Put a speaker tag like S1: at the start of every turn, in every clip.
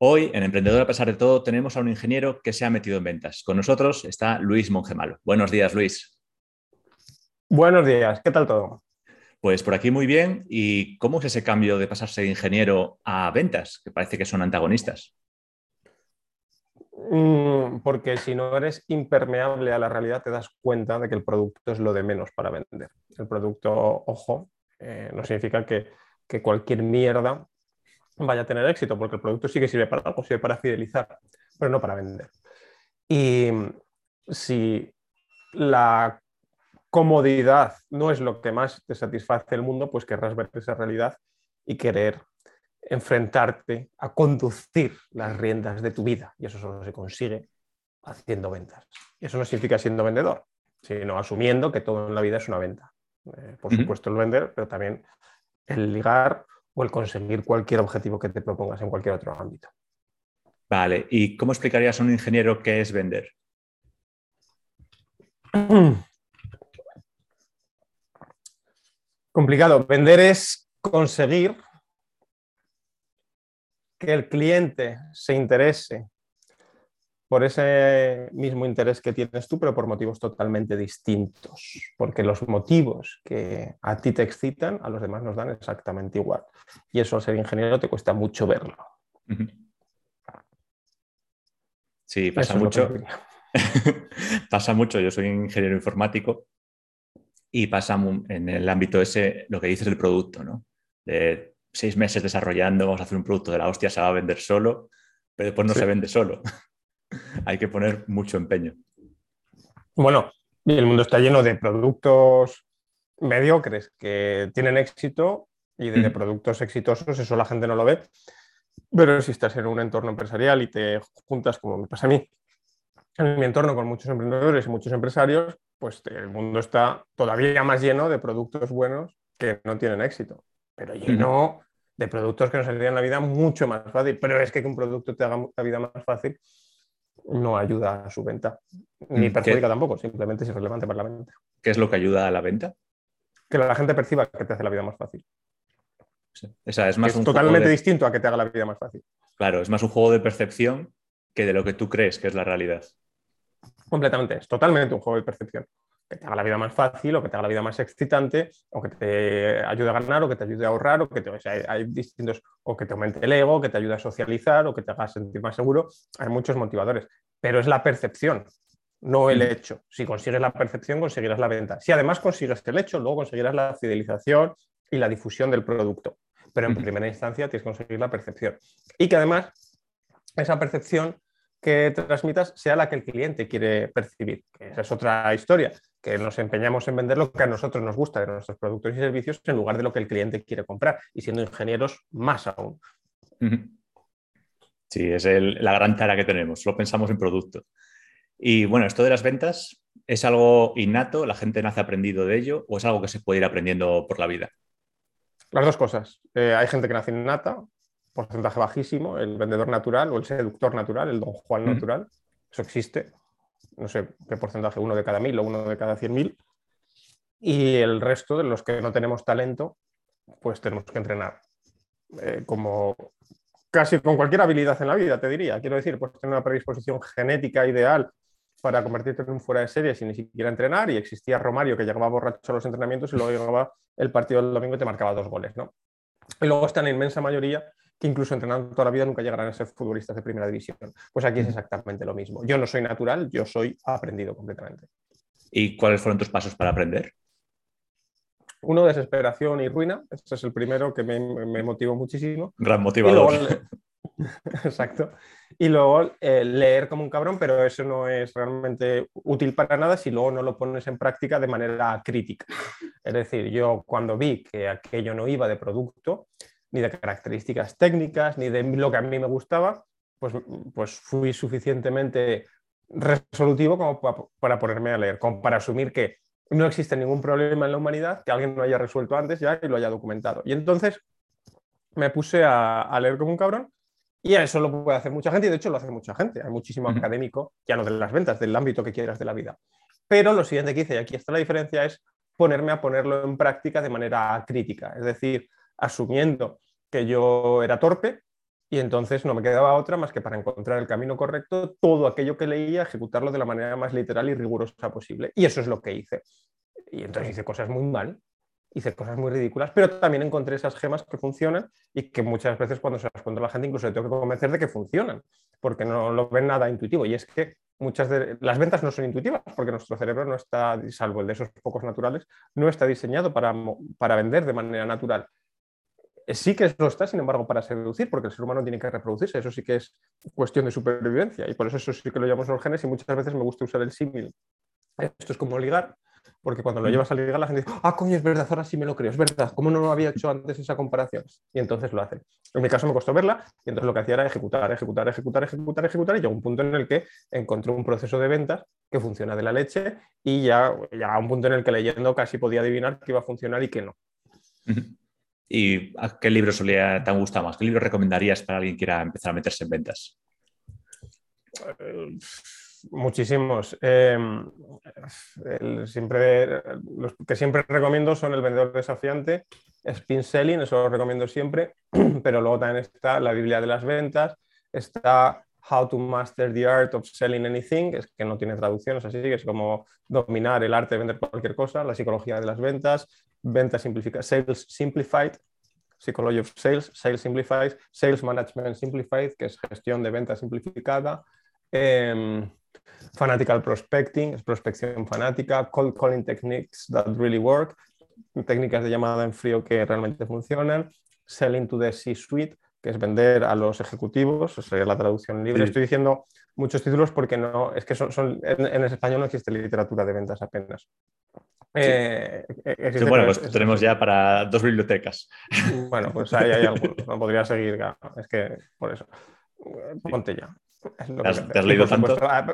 S1: Hoy, en Emprendedor a pesar de todo, tenemos a un ingeniero que se ha metido en ventas. Con nosotros está Luis Mongemalo. Buenos días, Luis.
S2: Buenos días, ¿qué tal todo?
S1: Pues por aquí muy bien. ¿Y cómo es ese cambio de pasarse de ingeniero a ventas? Que parece que son antagonistas.
S2: Mm, porque si no eres impermeable a la realidad, te das cuenta de que el producto es lo de menos para vender. El producto, ojo, eh, no significa que, que cualquier mierda vaya a tener éxito, porque el producto sí que sirve para algo, sirve para fidelizar, pero no para vender. Y si la comodidad no es lo que más te satisface el mundo, pues querrás ver esa realidad y querer enfrentarte a conducir las riendas de tu vida. Y eso solo se consigue haciendo ventas. Y eso no significa siendo vendedor, sino asumiendo que todo en la vida es una venta. Eh, por supuesto el vender, pero también el ligar o el conseguir cualquier objetivo que te propongas en cualquier otro ámbito.
S1: Vale, ¿y cómo explicarías a un ingeniero qué es vender?
S2: Complicado. Vender es conseguir que el cliente se interese por ese mismo interés que tienes tú, pero por motivos totalmente distintos, porque los motivos que a ti te excitan, a los demás nos dan exactamente igual. Y eso al ser ingeniero te cuesta mucho verlo.
S1: Sí, pasa mucho. pasa mucho, yo soy ingeniero informático y pasa en el ámbito ese lo que dices del producto, ¿no? De seis meses desarrollando, vamos a hacer un producto de la hostia, se va a vender solo, pero después no se vende solo. Hay que poner mucho empeño.
S2: Bueno, el mundo está lleno de productos mediocres que tienen éxito y de, productos exitosos, eso la gente no lo ve. Pero si estás en un entorno empresarial y te juntas, como me pasa a mí, en mi entorno con muchos emprendedores y muchos empresarios, pues el mundo está todavía más lleno de productos buenos que no tienen éxito, pero lleno de productos que nos harían la vida mucho más fácil. Pero es que un producto te haga la vida más fácil no ayuda a su venta, ni mm, perjudica tampoco, simplemente es irrelevante para la venta.
S1: ¿Qué es lo que ayuda a la venta?
S2: Que la gente perciba que te hace la vida más fácil.
S1: es más
S2: totalmente distinto a que te haga la vida más fácil.
S1: Claro, es más un juego de percepción que de lo que tú crees que es la realidad.
S2: Completamente, es totalmente un juego de percepción que te haga la vida más fácil o que te haga la vida más excitante o que te ayude a ganar o que te ayude a ahorrar o que te, hay, distintos o que te aumente el ego, que te ayude a socializar o que te haga sentir más seguro. Hay muchos motivadores, pero es la percepción, no el hecho. Si consigues la percepción, conseguirás la venta. Si además consigues el hecho, luego conseguirás la fidelización y la difusión del producto. Pero en primera instancia tienes que conseguir la percepción. Y que además esa percepción que transmitas sea la que el cliente quiere percibir. esa es otra historia, que nos empeñamos en vender lo que a nosotros nos gusta de nuestros productos y servicios en lugar de lo que el cliente quiere comprar. Y siendo ingenieros, más aún.
S1: Sí, es la gran tara que tenemos, solo pensamos en producto. Y bueno, esto de las ventas, ¿es algo innato? ¿La gente nace aprendido de ello o es algo que se puede ir aprendiendo por la vida?
S2: Las dos cosas. Eh, hay gente que nace innata, porcentaje bajísimo, el vendedor natural o el seductor natural, el don Juan natural. Eso existe. No sé qué porcentaje, uno de cada mil o uno de cada cien mil. Y el resto de los que no tenemos talento, pues tenemos que entrenar. Eh, como casi con cualquier habilidad en la vida, te diría. Quiero decir, pues tener una predisposición genética ideal para convertirte en un fuera de serie sin ni siquiera entrenar. Y existía Romario que llegaba borracho a los entrenamientos y luego llegaba el partido del domingo y te marcaba dos goles, ¿no? Y luego está la inmensa mayoría que incluso entrenando toda la vida nunca llegarán a ser futbolistas de primera división. Pues aquí es exactamente lo mismo. Yo no soy natural, yo soy aprendido completamente.
S1: ¿Y cuáles fueron tus pasos para aprender?
S2: Uno, desesperación y ruina. Ese es el primero que me, motivó muchísimo.
S1: Gran motivador.
S2: exacto. Y luego eh, leer como un cabrón, pero eso no es realmente útil para nada si luego no lo pones en práctica de manera crítica. Es decir, yo cuando vi que aquello no iba de producto, ni de características técnicas, ni de lo que a mí me gustaba, pues, pues fui suficientemente resolutivo como para, ponerme a leer, como para asumir que no existe ningún problema en la humanidad que alguien no haya resuelto antes ya y lo haya documentado. Y entonces me puse a, leer como un cabrón y eso lo puede hacer mucha gente y de hecho lo hace mucha gente. Hay muchísimo académico, ya no de las ventas, del ámbito que quieras de la vida. Pero lo siguiente que hice, y aquí está la diferencia, es ponerme a ponerlo en práctica de manera crítica. Es decir, asumiendo que yo era torpe, Y entonces no me quedaba otra más que para encontrar el camino correcto, todo aquello que leía, ejecutarlo de la manera más literal y rigurosa posible. Y eso es lo que hice. Y entonces hice cosas muy mal, hice cosas muy ridículas, pero también encontré esas gemas que funcionan y que muchas veces cuando se las cuento a la gente incluso le tengo que convencer de que funcionan, porque no lo ven nada intuitivo. Y es que muchas de las ventas no son intuitivas, porque nuestro cerebro no está, salvo el de esos pocos naturales, no está diseñado para, para vender de manera natural. Eh, sí que lo está, sin embargo, para seducir, porque el ser humano tiene que reproducirse, eso sí que es cuestión de supervivencia, y por eso eso sí que lo llamamos los genes, y muchas veces me gusta usar el símil. Esto es como ligar, porque cuando lo mm. llevas a ligar la gente dice, ah, coño, es verdad, ahora sí me lo creo, es verdad, ¿cómo no lo había hecho antes esa comparación? Y entonces lo hacen. En mi caso me costó verla, y entonces lo que hacía era ejecutar, ejecutar, ejecutar, ejecutar, ejecutar, y llegó un punto en el que encontré un proceso de ventas que funciona de la leche, y ya, ya a un punto en el que leyendo casi podía adivinar que iba a funcionar y que no.
S1: ¿Y a qué libro solía, te gusta más? ¿Qué libro recomendarías para alguien que quiera empezar a meterse en ventas?
S2: muchísimos. Em, siempre, los que siempre recomiendo son El Vendedor Desafiante, Spin Selling, eso lo recomiendo siempre, pero luego también está La Biblia de las Ventas, está How to Master the Art of Selling Anything, es que no tiene traducción, es así, es como dominar el arte de vender cualquier cosa, la psicología de las ventas, ventas simplificadas, Sales Simplified, Psychology of Sales, Sales Simplified, Sales Management Simplified, que es gestión de ventas simplificada, em, Fanatical Prospecting, prospección fanática, Cold Calling Techniques that really work, técnicas de llamada en frío que realmente funcionan, Selling to the C-Suite, que es vender a los ejecutivos, sería la traducción libre. Estoy diciendo muchos títulos porque no, es que son, en, en, español no existe literatura de ventas apenas.
S1: Eh, eh, bueno, pues tenemos ya para dos bibliotecas.
S2: Bueno, pues ahí hay algunos. No podría seguir. Es que por eso. Ponte ya.
S1: ¿Te has, leído tanto?
S2: Ah,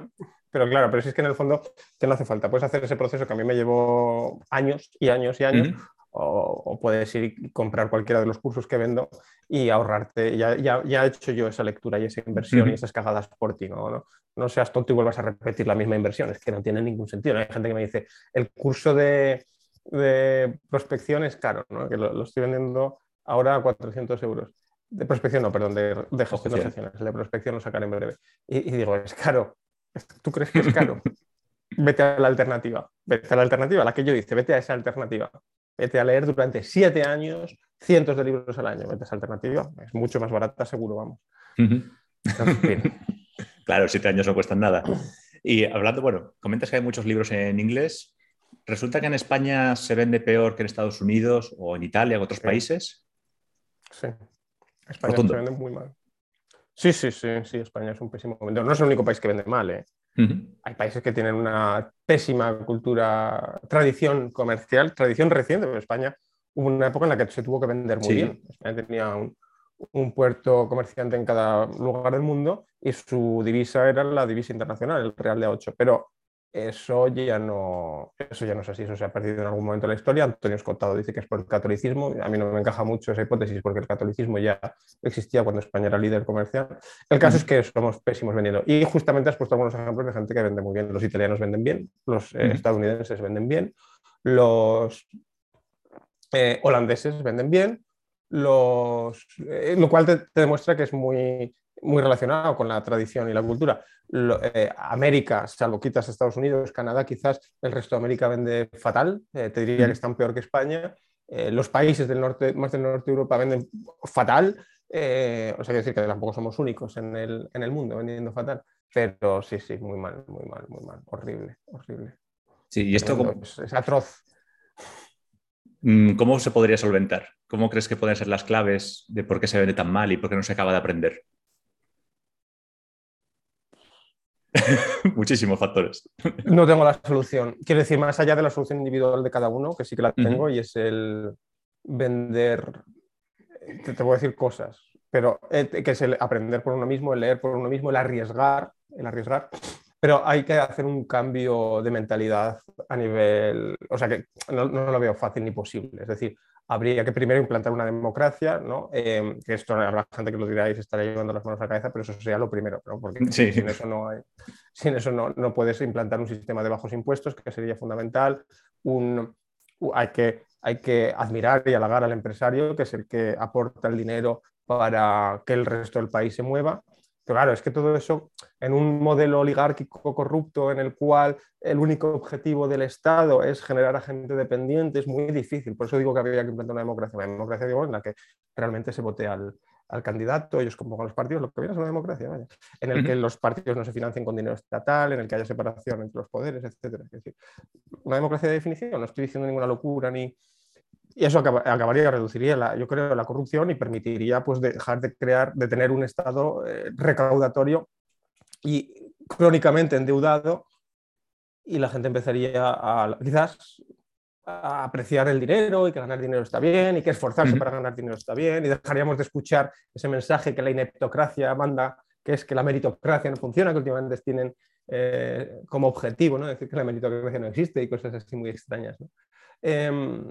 S2: pero claro, pero si es que en el fondo, ¿qué no hace falta? Puedes hacer ese proceso que a mí me llevó años y años y años, o, puedes ir y comprar cualquiera de los cursos que vendo y ahorrarte. Ya, ya, ya he hecho yo esa lectura y esa inversión y esas cagadas por ti, ¿no? ¿no? seas tonto y vuelvas a repetir la misma inversión, es que no tiene ningún sentido. Hay gente que me dice, el curso de, de prospección es caro, ¿no? que lo, estoy vendiendo ahora a 400 euros. De prospección, no, perdón, de, de gestión de. El de prospección lo sacaré en breve. Y, y digo, es caro. ¿Tú crees que es caro? vete a la alternativa. Vete a la alternativa, la que yo dice, vete a esa alternativa. Vete a leer durante siete años cientos de libros al año. Vete a esa alternativa. Es mucho más barata, seguro, vamos.
S1: claro, siete años no cuestan nada. Y hablando, bueno, comentas que hay muchos libros en inglés. ¿Resulta que en España se vende peor que en Estados Unidos o en Italia o en otros países?
S2: Sí. España se vende muy mal. Sí, sí, sí, sí, España es un pésimo vendedor. No es el único país que vende mal, ¿eh? Hay países que tienen una pésima cultura, tradición comercial, tradición reciente, pero España hubo una época en la que se tuvo que vender muy bien. España tenía un, un, puerto comerciante en cada lugar del mundo y su divisa era la divisa internacional, el real de 8. Pero eso ya no, eso ya no es así, eso se ha perdido en algún momento de la historia. Antonio Escotado dice que es por el catolicismo. A mí no me encaja mucho esa hipótesis porque el catolicismo ya existía cuando España era líder comercial. El caso es que somos pésimos vendiendo. Y justamente has puesto algunos ejemplos de gente que vende muy bien. Los italianos venden bien, los eh, estadounidenses venden bien, los eh, holandeses venden bien, los, eh, lo cual te, demuestra que es muy, muy relacionado con la tradición y la cultura. Eh, América, salvo quitas Estados Unidos, Canadá, quizás el resto de América vende fatal, eh, te diría que están peor que España. Eh, los países del norte, más del norte de Europa venden fatal, o sea, quiero decir que tampoco somos únicos en el, en el mundo vendiendo fatal, pero sí, sí, muy mal, muy mal, muy mal, horrible, horrible.
S1: Sí, y esto
S2: es, atroz.
S1: Mm, ¿Cómo se podría solventar? ¿Cómo crees que pueden ser las claves de por qué se vende tan mal y por qué no se acaba de aprender? Muchísimos factores.
S2: No tengo la solución. Quiero decir, más allá de la solución individual de cada uno, que sí que la tengo, y es el vender, te, te, voy a decir cosas, pero eh, que es el aprender por uno mismo, el leer por uno mismo, el arriesgar, el arriesgar. Pero hay que hacer un cambio de mentalidad a nivel, o sea que no, no lo veo fácil ni posible. Es decir, habría que primero implantar una democracia, ¿no? Eh, que esto habrá gente que lo dirá y se estará llevando las manos a la cabeza, pero eso sería lo primero, ¿no? porque sin eso, no, hay, sin eso no, no, puedes implantar un sistema de bajos impuestos, que sería fundamental. Un, hay que hay que admirar y halagar al empresario, que es el que aporta el dinero para que el resto del país se mueva. Claro, es que todo eso en un modelo oligárquico corrupto en el cual el único objetivo del Estado es generar a gente dependiente es muy difícil. Por eso digo que había que implantar una democracia, una democracia digo, en la que realmente se vote al, al candidato, ellos convocan los partidos, lo que viene es una democracia, en el que los partidos no se financien con dinero estatal, en el que haya separación entre los poderes, etc. Es decir, una democracia de definición, no estoy diciendo ninguna locura ni... Y eso acabaría, reduciría, la, yo creo, la corrupción y permitiría pues, dejar de crear, de tener un Estado eh, recaudatorio y crónicamente endeudado y la gente empezaría a, quizás a apreciar el dinero y que ganar dinero está bien y que esforzarse para ganar dinero está bien y dejaríamos de escuchar ese mensaje que la ineptocracia manda, que es que la meritocracia no funciona, que últimamente tienen eh, como objetivo, ¿no? decir que la meritocracia no existe y cosas así muy extrañas. Em,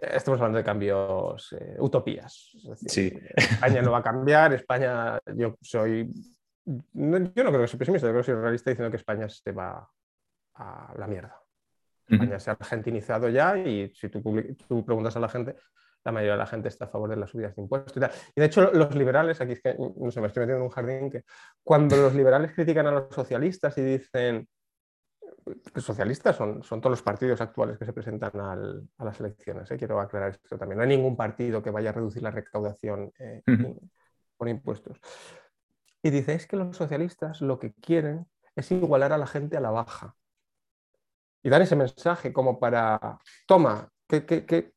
S2: estamos hablando de cambios, eh, utopías. España no va a cambiar, España, yo soy, yo no creo que soy pesimista, yo creo que soy realista diciendo que España se va a la mierda. España se ha argentinizado ya y si tú, tú, preguntas a la gente, la mayoría de la gente está a favor de las subidas de impuestos y tal. Y de hecho los liberales, aquí es que, no sé, me estoy metiendo en un jardín que cuando los liberales critican a los socialistas y dicen, socialistas son, son todos los partidos actuales que se presentan a las elecciones, ¿eh? quiero aclarar esto también, no hay ningún partido que vaya a reducir la recaudación eh, por impuestos. Y dice, es que los socialistas lo que quieren es igualar a la gente a la baja y dar ese mensaje como para, toma, que,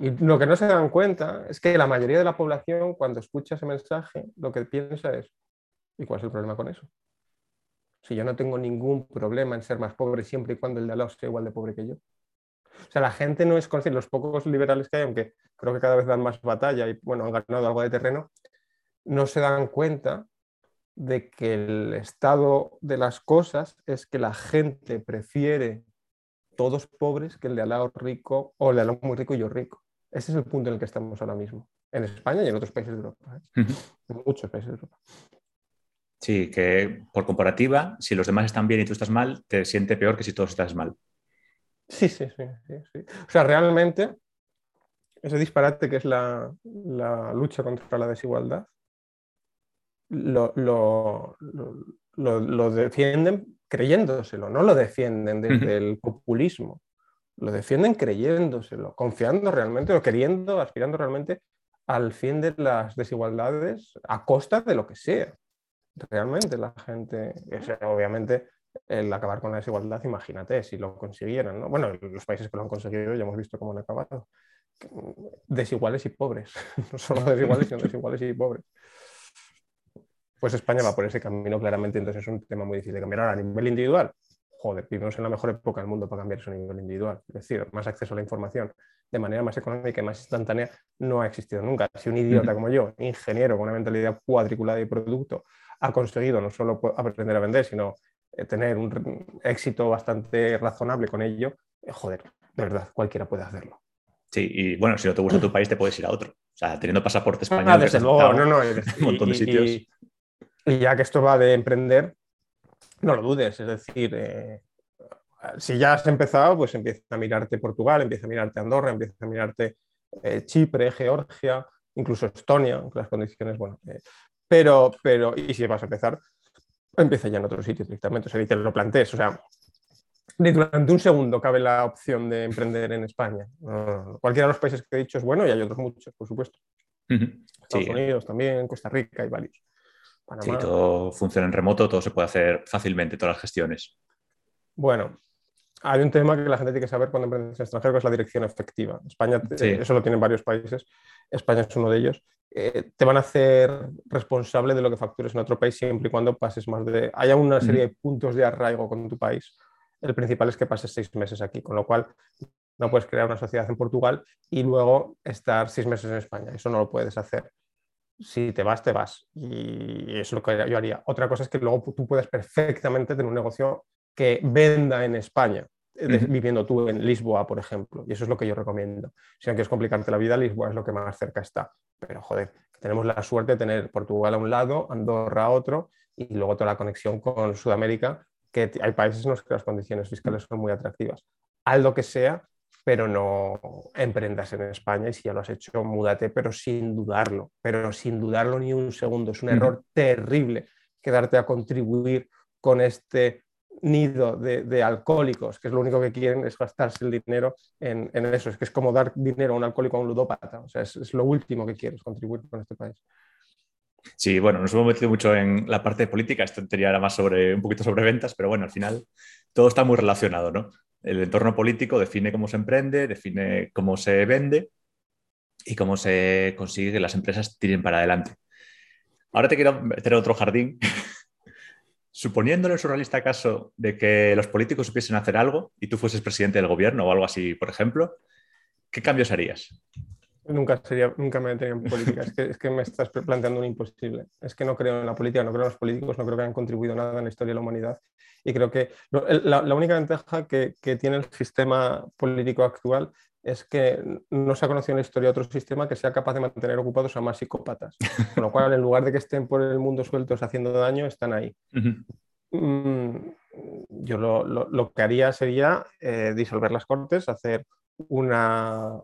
S2: Y lo que no se dan cuenta es que la mayoría de la población cuando escucha ese mensaje lo que piensa es, ¿y cuál es el problema con eso? Si yo no tengo ningún problema en ser más pobre siempre y cuando el de al lado sea igual de pobre que yo. O sea, la gente no es consciente, los pocos liberales que hay, aunque creo que cada vez dan más batalla y bueno, han ganado algo de terreno, no se dan cuenta de que el estado de las cosas es que la gente prefiere todos pobres que el de al lado rico o el de al lado muy rico y yo rico. Ese es el punto en el que estamos ahora mismo, en España y en otros países de Europa, ¿eh? en muchos países de Europa.
S1: Sí, que por comparativa, si los demás están bien y tú estás mal, te siente peor que si todos estás mal.
S2: Sí, sí, sí. sí, O sea, realmente, ese disparate que es la, la lucha contra la desigualdad, lo, lo, defienden creyéndoselo, no lo defienden desde el populismo, lo defienden creyéndoselo, confiando realmente o queriendo, aspirando realmente al fin de las desigualdades a costa de lo que sea. Realmente la gente, obviamente, el acabar con la desigualdad, imagínate si lo consiguieran. ¿no? Bueno, los países que lo han conseguido ya hemos visto cómo han acabado. Desiguales y pobres, no solo desiguales, sino desiguales y pobres pues España va por ese camino claramente, entonces es un tema muy difícil de cambiar. Ahora, a nivel individual, joder, vivimos en la mejor época del mundo para cambiar eso a nivel individual. Es decir, más acceso a la información de manera más económica y más instantánea no ha existido nunca. Si un idiota como yo, ingeniero con una mentalidad cuadriculada de producto, ha conseguido no solo aprender a vender, sino eh, tener un éxito bastante razonable con ello, eh, joder, de verdad, cualquiera puede hacerlo.
S1: Sí, y bueno, si no te gusta tu país, te puedes ir a otro. O sea, teniendo pasaporte español. Ah,
S2: desde luego, no, no. Un montón de sitios. Y ya que esto va de emprender, no lo dudes, es decir, eh, si ya has empezado, pues empieza a mirarte Portugal, empieza a mirarte Andorra, empieza a mirarte eh, Chipre, Georgia, incluso Estonia, las condiciones, bueno, eh, pero, pero, y si vas a empezar, empieza ya en otro sitio directamente, o sea, ni te lo plantees, o sea, ni durante un segundo cabe la opción de emprender en España. cualquiera de los países que he dicho es bueno y hay otros muchos, por supuesto. Estados Unidos también, Costa Rica y varios.
S1: Sí, todo funciona en remoto, todo se puede hacer fácilmente, todas las gestiones.
S2: Bueno, hay un tema que la gente tiene que saber cuando emprendes en extranjero, que es la dirección efectiva. España, eso lo tienen varios países, España es uno de ellos. Eh, te van a hacer responsable de lo que factures en otro país siempre y cuando pases más de... Haya una serie de puntos de arraigo con tu país. El principal es que pases seis meses aquí, con lo cual no puedes crear una sociedad en Portugal y luego estar seis meses en España. Eso no lo puedes hacer si te vas, te vas. Y eso es lo que yo haría. Otra cosa es que luego tú puedes perfectamente tener un negocio que venda en España, viviendo tú en Lisboa, por ejemplo. Y eso es lo que yo recomiendo. Si no quieres complicarte la vida, Lisboa es lo que más cerca está. Pero joder, tenemos la suerte de tener Portugal a un lado, Andorra a otro, y luego toda la conexión con Sudamérica, que hay países en los que las condiciones fiscales son muy atractivas. Haz lo que sea, pero no emprendas en España y si ya lo has hecho, múdate, pero sin dudarlo, pero sin dudarlo ni un segundo. Es un error terrible quedarte a contribuir con este nido de, alcohólicos, que es lo único que quieren es gastarse el dinero en, eso. Es que es como dar dinero a un alcohólico a un ludópata. O sea, es, lo último que quieres, contribuir con este país.
S1: Sí, bueno, nos hemos metido mucho en la parte de política, esto era más sobre un poquito sobre ventas, pero bueno, al final todo está muy relacionado, ¿no? El entorno político define cómo se emprende, define cómo se vende y cómo se consigue que las empresas tiren para adelante. Ahora te quiero meter otro jardín. Suponiendo en el surrealista caso de que los políticos supiesen hacer algo y tú fueses presidente del gobierno o algo así, por ejemplo, ¿qué cambios harías?
S2: Nunca, sería, nunca me metería en política. Es que, es que, me estás planteando un imposible. Es que no creo en la política, no creo en los políticos, no creo que hayan contribuido nada en la historia de la humanidad. Y creo que la, la única ventaja que, que, tiene el sistema político actual es que no se ha conocido en la historia otro sistema que sea capaz de mantener ocupados a más psicópatas. Con lo cual, en lugar de que estén por el mundo sueltos haciendo daño, están ahí. Mm, yo lo, lo, lo, que haría sería eh, disolver las cortes, hacer una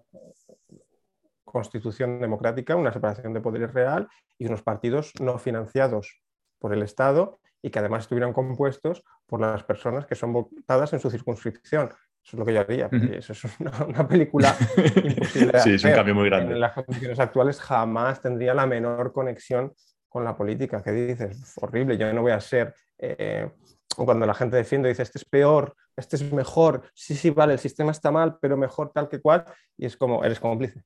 S2: constitución democrática, una separación de poderes real y unos partidos no financiados por el Estado y que además estuvieran compuestos por las personas que son votadas en su circunscripción. Eso es lo que yo haría, eso es una, película imposible.
S1: sí, es un cambio muy grande.
S2: En las condiciones actuales jamás tendría la menor conexión con la política. ¿Qué dices? Horrible, yo no voy a ser... Eh, cuando la gente defiende, dice, este es peor, este es mejor, sí, sí, vale, el sistema está mal, pero mejor tal que cual, y es como, eres cómplice.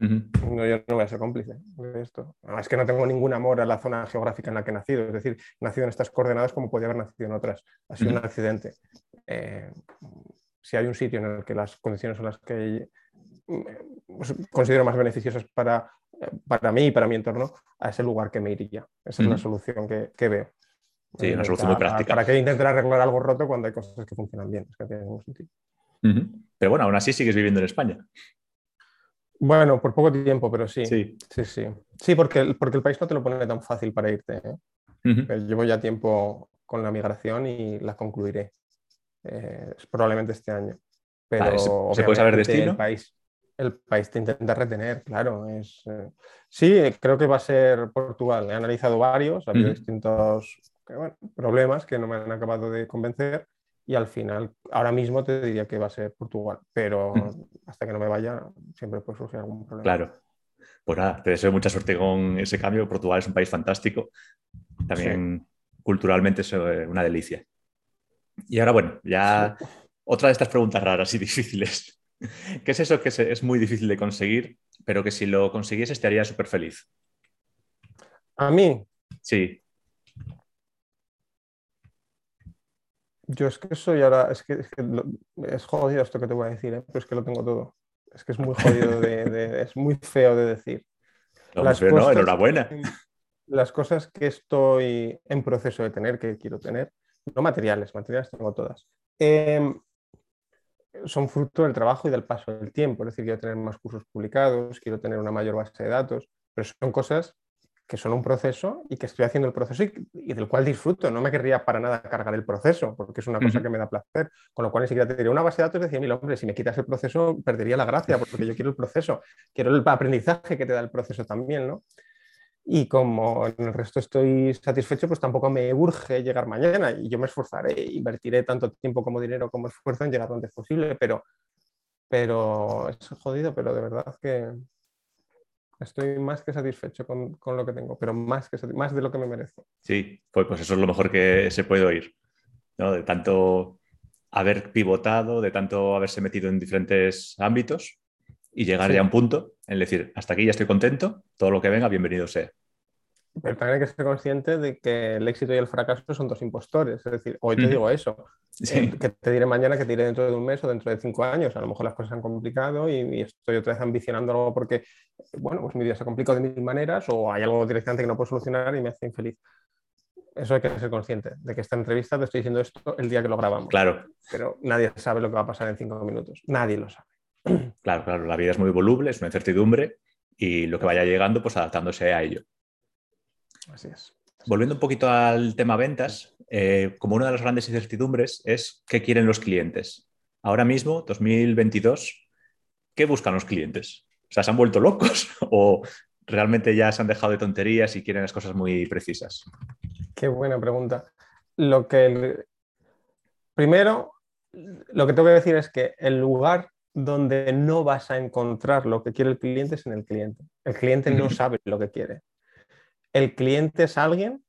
S2: No, yo no voy a ser cómplice de esto. Es que no tengo ningún amor a la zona geográfica en la que he nacido. Es decir, he nacido en estas coordenadas como podía haber nacido en otras. Ha sido un accidente. Eh, si hay un sitio en el que las condiciones son las que pues, considero más beneficiosas para, para mí y para mi entorno, a ese lugar que me iría. Esa es la solución que, que veo.
S1: Sí, una solución muy práctica.
S2: ¿Para qué intentar arreglar algo roto cuando hay cosas que funcionan bien? Es que tiene ningún sentido.
S1: Pero bueno, aún así sigues viviendo en España.
S2: Bueno, por poco tiempo, pero sí. Sí, sí. Sí, sí porque, el, porque el país no te lo pone tan fácil para irte. ¿eh? Llevo ya tiempo con la migración y la concluiré. Eh, probablemente este año. Pero
S1: ¿se, puede saber destino?
S2: El país, el país te intenta retener, claro. Es, eh, sí, creo que va a ser Portugal. He analizado varios, ha habido distintos problemas que no me han acabado de convencer y al final, ahora mismo te diría que va a ser Portugal, pero hasta que no me vaya siempre puede surgir algún problema.
S1: Claro. Pues nada, te deseo mucha suerte con ese cambio. Portugal es un país fantástico. También culturalmente es eh, una delicia. Y ahora, bueno, ya otra de estas preguntas raras y difíciles. ¿Qué es eso que es muy difícil de conseguir, pero que si lo consiguieses estaría súper feliz?
S2: ¿A mí?
S1: Sí.
S2: Yo es que soy ahora, es que, es, es jodido esto que te voy a decir, ¿eh? pero es que lo tengo todo. Es que es muy jodido, de, es muy feo de decir.
S1: las cosas, Enhorabuena.
S2: Las cosas que estoy en proceso de tener, que quiero tener, no materiales, materiales tengo todas, em, son fruto del trabajo y del paso del tiempo. Es decir, quiero tener más cursos publicados, quiero tener una mayor base de datos, pero son cosas que son un proceso y que estoy haciendo el proceso y, del cual disfruto. No me querría para nada cargar el proceso, porque es una cosa que me da placer. Con lo cual ni siquiera te diría una base de datos de 100.000 hombres. Si me quitas el proceso, perdería la gracia, porque yo quiero el proceso. Quiero el aprendizaje que te da el proceso también, ¿no? Y como en el resto estoy satisfecho, pues tampoco me urge llegar mañana. Y yo me esforzaré, invertiré tanto tiempo como dinero como esfuerzo en llegar donde es posible, pero, pero es jodido, pero de verdad que, Estoy más que satisfecho con, con lo que tengo, pero más, que, más de lo que me merezco.
S1: Sí, pues, pues eso es lo mejor que se puede oír. ¿no? De tanto haber pivotado, de tanto haberse metido en diferentes ámbitos y llegar ya a un punto en decir, hasta aquí ya estoy contento, todo lo que venga, bienvenido sea.
S2: Pero también hay que ser consciente de que el éxito y el fracaso son dos impostores. Es decir, hoy te digo eso, eh, que te diré mañana, que te diré dentro de un mes o dentro de cinco años. A lo mejor las cosas se han complicado y, estoy otra vez ambicionando algo porque, bueno, pues mi vida se ha complicado de mil maneras o hay algo directamente que no puedo solucionar y me hace infeliz. Eso hay que ser consciente de que esta entrevista te estoy diciendo esto el día que lo grabamos.
S1: Claro.
S2: Pero nadie sabe lo que va a pasar en cinco minutos. Nadie lo sabe.
S1: Claro, claro. La vida es muy voluble, es una incertidumbre y lo que vaya llegando, pues adaptándose a ello.
S2: Así es.
S1: Volviendo un poquito al tema ventas, eh, como una de las grandes incertidumbres es qué quieren los clientes. ahora mismo, 2022, ¿qué buscan los clientes? O sea, ¿se han vuelto locos o realmente ya se han dejado de tonterías y quieren las cosas muy precisas?
S2: Qué buena pregunta. Lo que primero, lo que tengo que decir es que el lugar donde no vas a encontrar lo que quiere el cliente es en el cliente. El cliente no sabe lo que quiere. El cliente es alguien,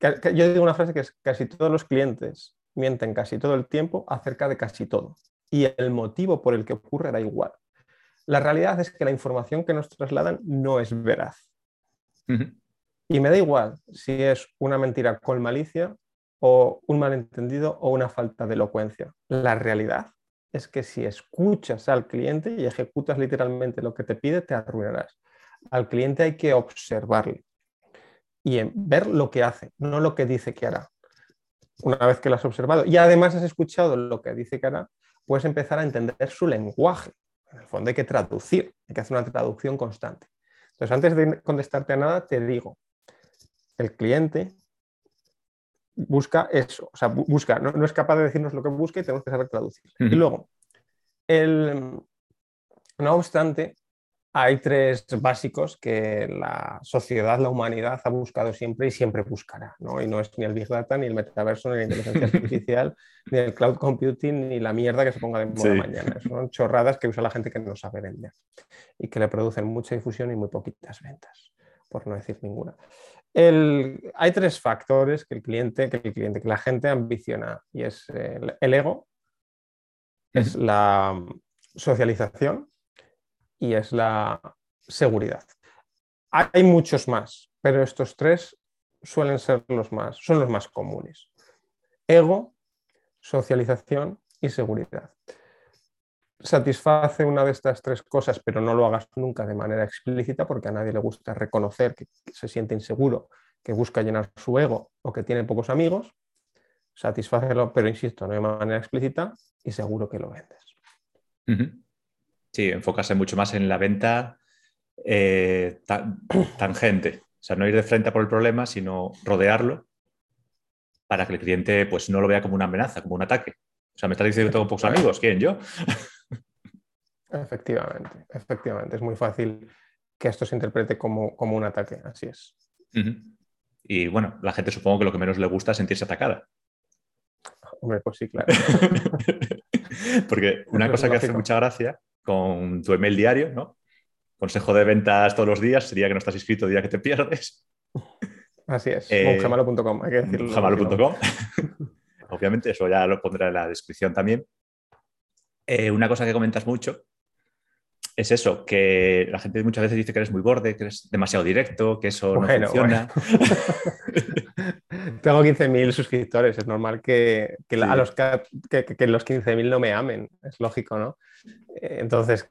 S2: yo digo una frase que es casi todos los clientes mienten casi todo el tiempo acerca de casi todo. Y el motivo por el que ocurre da igual. La realidad es que la información que nos trasladan no es veraz. Y me da igual si es una mentira con malicia o un malentendido o una falta de elocuencia. La realidad es que si escuchas al cliente y ejecutas literalmente lo que te pide, te arruinarás. Al cliente hay que observarle y ver lo que hace, no lo que dice que hará. Una vez que lo has observado y además has escuchado lo que dice que hará, puedes empezar a entender su lenguaje. En el fondo hay que traducir, hay que hacer una traducción constante. Entonces, antes de contestarte a nada, te digo, el cliente busca eso, o sea, busca, no, es capaz de decirnos lo que busca y tenemos que saber traducir. Y luego, el, no obstante, hay tres básicos que la sociedad, la humanidad ha buscado siempre y siempre buscará. ¿no? Y no es ni el Big Data, ni el metaverso, ni la inteligencia artificial, ni el cloud computing, ni la mierda que se ponga de moda mañana. Son chorradas que usa la gente que no sabe vender y que le producen mucha difusión y muy poquitas ventas, por no decir ninguna. Hay tres factores que el cliente, que el cliente, que la gente ambiciona y es el, el ego, es la socialización y es la seguridad. Hay muchos más, pero estos tres suelen ser los más, son los más comunes. Ego, socialización y seguridad. Satisface una de estas tres cosas, pero no lo hagas nunca de manera explícita porque a nadie le gusta reconocer que se siente inseguro, que busca llenar su ego o que tiene pocos amigos. Satisfácelo, pero insisto, no de manera explícita y seguro que lo vendes.
S1: Sí, enfocarse mucho más en la venta eh, tangente. O sea, no ir de frente a por el problema, sino rodearlo para que el cliente pues, no lo vea como una amenaza, como un ataque. O sea, me está diciendo que tengo pocos amigos, ¿quién? ¿Yo?
S2: Efectivamente, efectivamente. Es muy fácil que esto se interprete como, como un ataque, así es.
S1: Y bueno, la gente supongo que lo que menos le gusta es sentirse atacada.
S2: Hombre, pues sí, claro.
S1: Porque una cosa que hace mucha gracia con tu email diario, ¿no? Consejo de ventas todos los días sería que no estás inscrito día que te pierdes.
S2: Así es, eh, jamalo.com, hay que decirlo.
S1: Jamalo.com. Obviamente, eso ya lo pondré en la descripción también. Eh, una cosa que comentas mucho es eso, que la gente muchas veces dice que eres muy borde, que eres demasiado directo, que eso no funciona.
S2: Tengo 15.000 suscriptores, es normal que, a los, que los 15.000 no me amen, es lógico, ¿no? Entonces,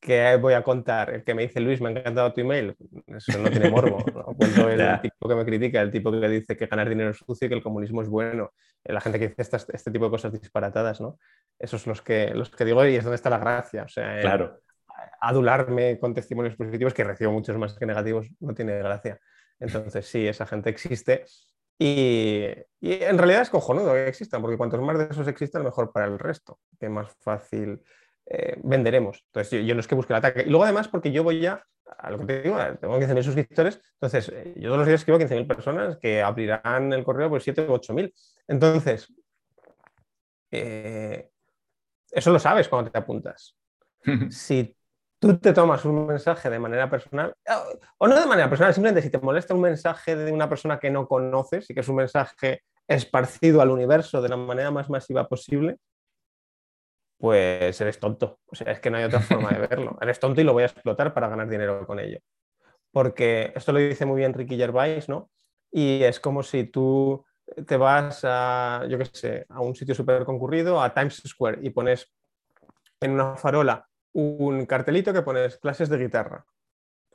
S2: ¿qué, voy a contar? El que me dice, Luis, me ha encantado tu email. Eso no tiene morbo. Cuento el, tipo que me critica, el tipo que dice que ganar dinero es sucio y que el comunismo es bueno. La gente que dice este tipo de cosas disparatadas, ¿no? Esos son los que, los que digo y es donde está la gracia. O sea,
S1: claro.
S2: adularme con testimonios positivos, que recibo muchos más que negativos, no tiene gracia. Entonces, sí, esa gente existe y, en realidad es cojonudo que existan, porque cuantos más de esos existan, mejor para el resto, que más fácil eh, venderemos. Entonces, yo, no es que busque el ataque. Y luego, además, porque yo voy ya, a lo que te digo, tengo 15.000 suscriptores, entonces eh, yo todos los días escribo 15.000 personas que abrirán el correo por 7 o 8.000. Entonces, eh, eso lo sabes cuando te apuntas. si tú te tomas un mensaje de manera personal, o no de manera personal, simplemente si te molesta un mensaje de una persona que no conoces y que es un mensaje esparcido al universo de la manera más masiva posible, pues eres tonto. O sea, es que no hay otra forma de verlo. Eres tonto y lo voy a explotar para ganar dinero con ello. Porque esto lo dice muy bien Ricky Gervais, ¿no? Y es como si tú te vas a, yo qué sé, a un sitio súper concurrido, a Times Square, y pones en una farola un cartelito que pones clases de guitarra.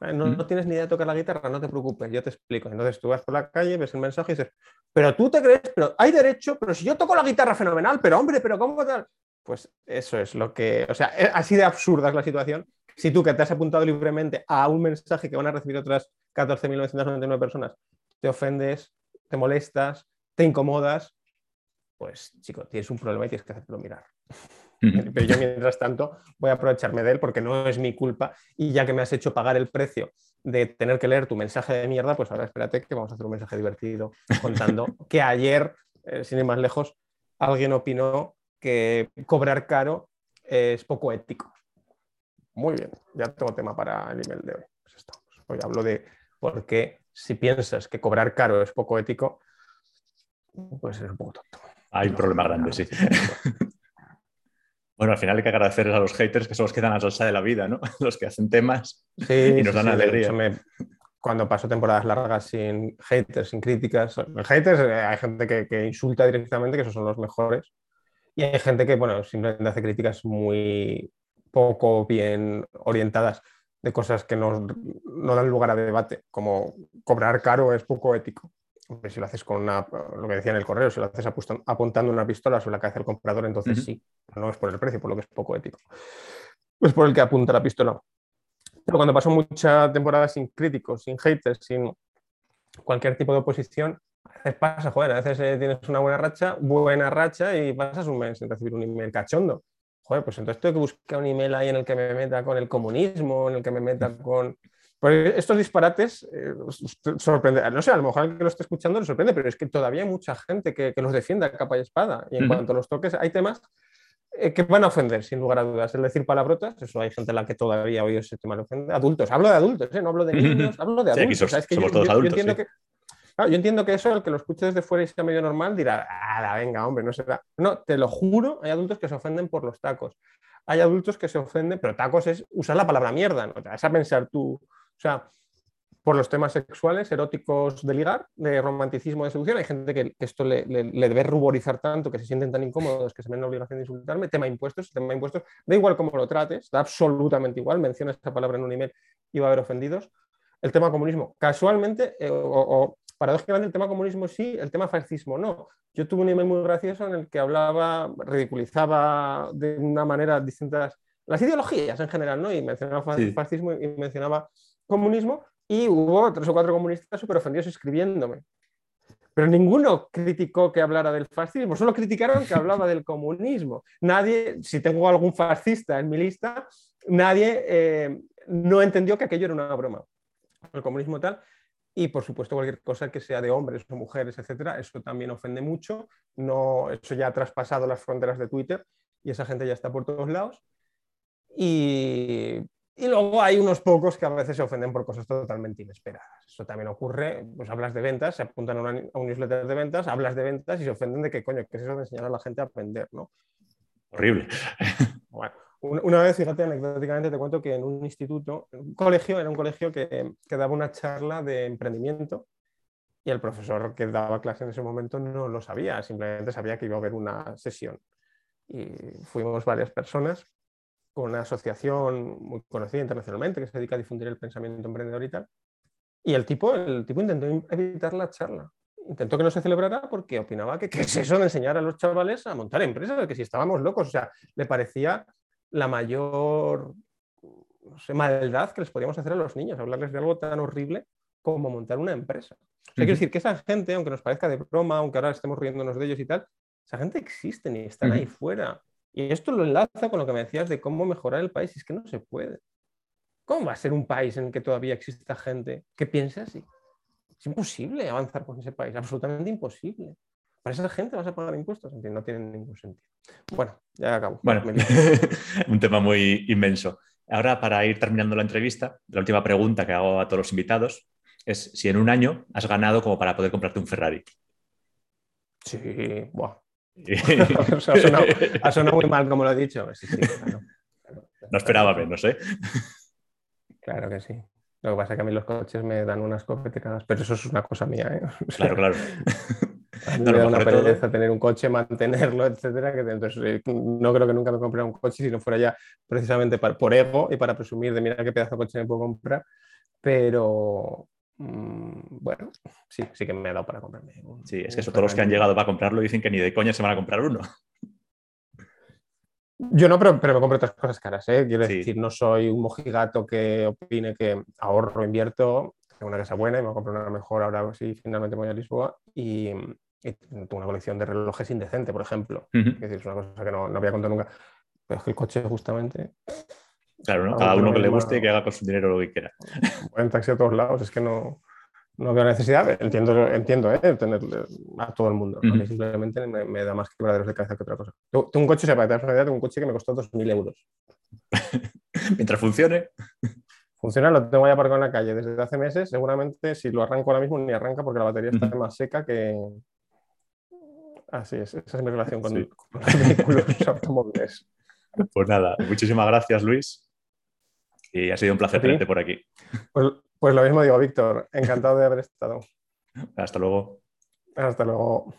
S2: Eh, no, tienes ni idea de tocar la guitarra, no te preocupes, yo te explico. Entonces tú vas por la calle, ves el mensaje y dices, pero tú te crees, pero hay derecho, pero si yo toco la guitarra fenomenal, pero hombre, pero ¿cómo tal? Pues eso es lo que, o sea, así de absurda es la situación. Si tú que te has apuntado libremente a un mensaje que van a recibir otras 14.999 personas, te ofendes, te molestas, te incomodas, pues chico, tienes un problema y tienes que hacerlo mirar. Pero yo, mientras tanto, voy a aprovecharme de él porque no es mi culpa y ya que me has hecho pagar el precio de tener que leer tu mensaje de mierda, pues ahora espérate que vamos a hacer un mensaje divertido contando que ayer, eh, sin ir más lejos, alguien opinó que cobrar caro es poco ético. Muy bien, ya tengo tema para el email de hoy. Pues hoy hablo de por qué si piensas que cobrar caro es poco ético, pues es un poco tonto.
S1: Hay un problema grande, sí. Bueno, al final hay que agradecer a los haters que son los que dan la salsa de la vida, ¿no? Los que hacen temas y nos dan alegría.
S2: cuando paso temporadas largas sin haters, sin críticas, haters eh, hay gente que, insulta directamente, que esos son los mejores, y hay gente que, bueno, simplemente hace críticas muy poco bien orientadas de cosas que no, no dan lugar a debate, como cobrar caro es poco ético si lo haces con una, lo que decía en el correo, si lo haces apuntando una pistola sobre la cabeza del comprador, entonces sí, no es por el precio, por lo que es poco ético. Es por el que apunta la pistola. Pero cuando paso mucha temporada sin críticos, sin haters, sin cualquier tipo de oposición, a veces pasa, joder, a veces eh, tienes una buena racha, buena racha y pasas un mes sin recibir un email cachondo. Joder, pues entonces tengo que buscar un email ahí en el que me meta con el comunismo, en el que me meta con pues estos disparates eh, sorprenden. No sé, a lo mejor al que lo esté escuchando le sorprende, pero es que todavía hay mucha gente que, los defiende a capa y espada. Y en cuanto a los toques, hay temas eh, que van a ofender, sin lugar a dudas. Es decir, palabrotas, eso hay gente a la que todavía hoy ese tema le ofende. Adultos, hablo de adultos, ¿eh? no hablo de niños, hablo de adultos.
S1: somos todos adultos.
S2: Yo entiendo, que, yo entiendo que eso, el que lo escuche desde fuera y sea medio normal, dirá, ah, venga, hombre, no será. No, te lo juro, hay adultos que se ofenden por los tacos. Hay adultos que se ofenden, pero tacos es usar la palabra mierda, ¿no? Te vas a pensar tú o sea, por los temas sexuales, eróticos de ligar, de romanticismo, de seducción. Hay gente que, esto le, debe ruborizar tanto, que se sienten tan incómodos, que se ven la obligación de insultarme. Tema impuestos, tema impuestos, da igual cómo lo trates, da absolutamente igual. Menciona esa palabra en un email y va a haber ofendidos. El tema comunismo, casualmente, eh, o, paradójicamente, el tema comunismo sí, el tema fascismo no. Yo tuve un email muy gracioso en el que hablaba, ridiculizaba de una manera distintas las ideologías en general, ¿no? Y mencionaba fascismo y mencionaba comunismo y hubo tres o cuatro comunistas súper ofendidos escribiéndome. Pero ninguno criticó que hablara del fascismo, solo criticaron que hablaba del comunismo. Nadie, si tengo algún fascista en mi lista, nadie eh, no entendió que aquello era una broma. El comunismo tal. Y por supuesto, cualquier cosa que sea de hombres o mujeres, etcétera, eso también ofende mucho. No, eso ya ha traspasado las fronteras de Twitter y esa gente ya está por todos lados. Y y luego hay unos pocos que a veces se ofenden por cosas totalmente inesperadas. Eso también ocurre, pues hablas de ventas, se apuntan a, un newsletter de ventas, hablas de ventas y se ofenden de que, coño, ¿qué es eso de enseñar a la gente a aprender, no?
S1: Horrible.
S2: Bueno, una vez, fíjate, anecdóticamente te cuento que en un instituto, un colegio, era un colegio que, que daba una charla de emprendimiento y el profesor que daba clase en ese momento no lo sabía, simplemente sabía que iba a haber una sesión. Y fuimos varias personas con una asociación muy conocida internacionalmente que se dedica a difundir el pensamiento emprendedor y tal. Y el tipo, el tipo intentó evitar la charla. Intentó que no se celebrara porque opinaba que qué es eso de enseñar a los chavales a montar empresas, que si estábamos locos, o sea, le parecía la mayor maldad que les podíamos hacer a los niños, hablarles de algo tan horrible como montar una empresa. O quiero decir que esa gente, aunque nos parezca de broma, aunque ahora estemos riéndonos de ellos y tal, esa gente existe y están ahí fuera. Y esto lo enlaza con lo que me decías de cómo mejorar el país. Y es que no se puede. ¿Cómo va a ser un país en el que todavía exista gente que piense así? Es imposible avanzar con ese país, absolutamente imposible. Para esa gente vas a pagar impuestos, no tiene ningún sentido. Bueno, ya acabo.
S1: Bueno, un tema muy inmenso. Ahora, para ir terminando la entrevista, la última pregunta que hago a todos los invitados es si en un año has ganado como para poder comprarte un Ferrari.
S2: Sí, buah, ha, sonado, muy mal como lo he dicho.
S1: no esperaba menos, ¿eh?
S2: Claro que sí. Lo que pasa es que a mí los coches me dan unas copeticadas, pero eso es una cosa mía. ¿eh?
S1: claro, claro.
S2: Mí me da una pereza tener un coche, mantenerlo, etcétera. Que, entonces, eh, no creo que nunca me comprara un coche si no fuera ya precisamente por ego y para presumir de mira qué pedazo de coche me puedo comprar. Pero, Mm, bueno, sí, sí que me ha dado para comprarme.
S1: sí, es que todos los que han llegado para comprarlo dicen que ni de coña se van a comprar uno.
S2: Yo no, pero, pero me compro otras cosas caras. ¿eh? Quiero decir, no soy un mojigato que opine que ahorro, invierto, tengo una casa buena y me voy a comprar una mejor ahora si finalmente voy a Lisboa. Y, y tengo una colección de relojes indecente, por ejemplo. Es decir, es una cosa que no, no había contado nunca. Pero es que el coche justamente...
S1: Claro, ¿no? Cada uno que le guste y que haga con su dinero lo que quiera.
S2: En taxi a todos lados, es que no, no veo necesidad. Entiendo, entiendo ¿eh? tener a todo el mundo. Simplemente me, da más quebraderos de cabeza que otra cosa. Tengo un coche, para que te una idea, tengo un coche que me costó 2.000 euros.
S1: Mientras funcione.
S2: Funciona, lo tengo ya aparcado en la calle desde hace meses. Seguramente si lo arranco ahora mismo ni arranca porque la batería está más seca que, Así es, esa es mi relación con, los vehículos automóviles.
S1: Pues nada, muchísimas gracias Luis y ha sido un placer tenerte por aquí.
S2: Pues, pues lo mismo digo, Víctor, encantado de haber estado.
S1: Hasta luego.
S2: Hasta luego.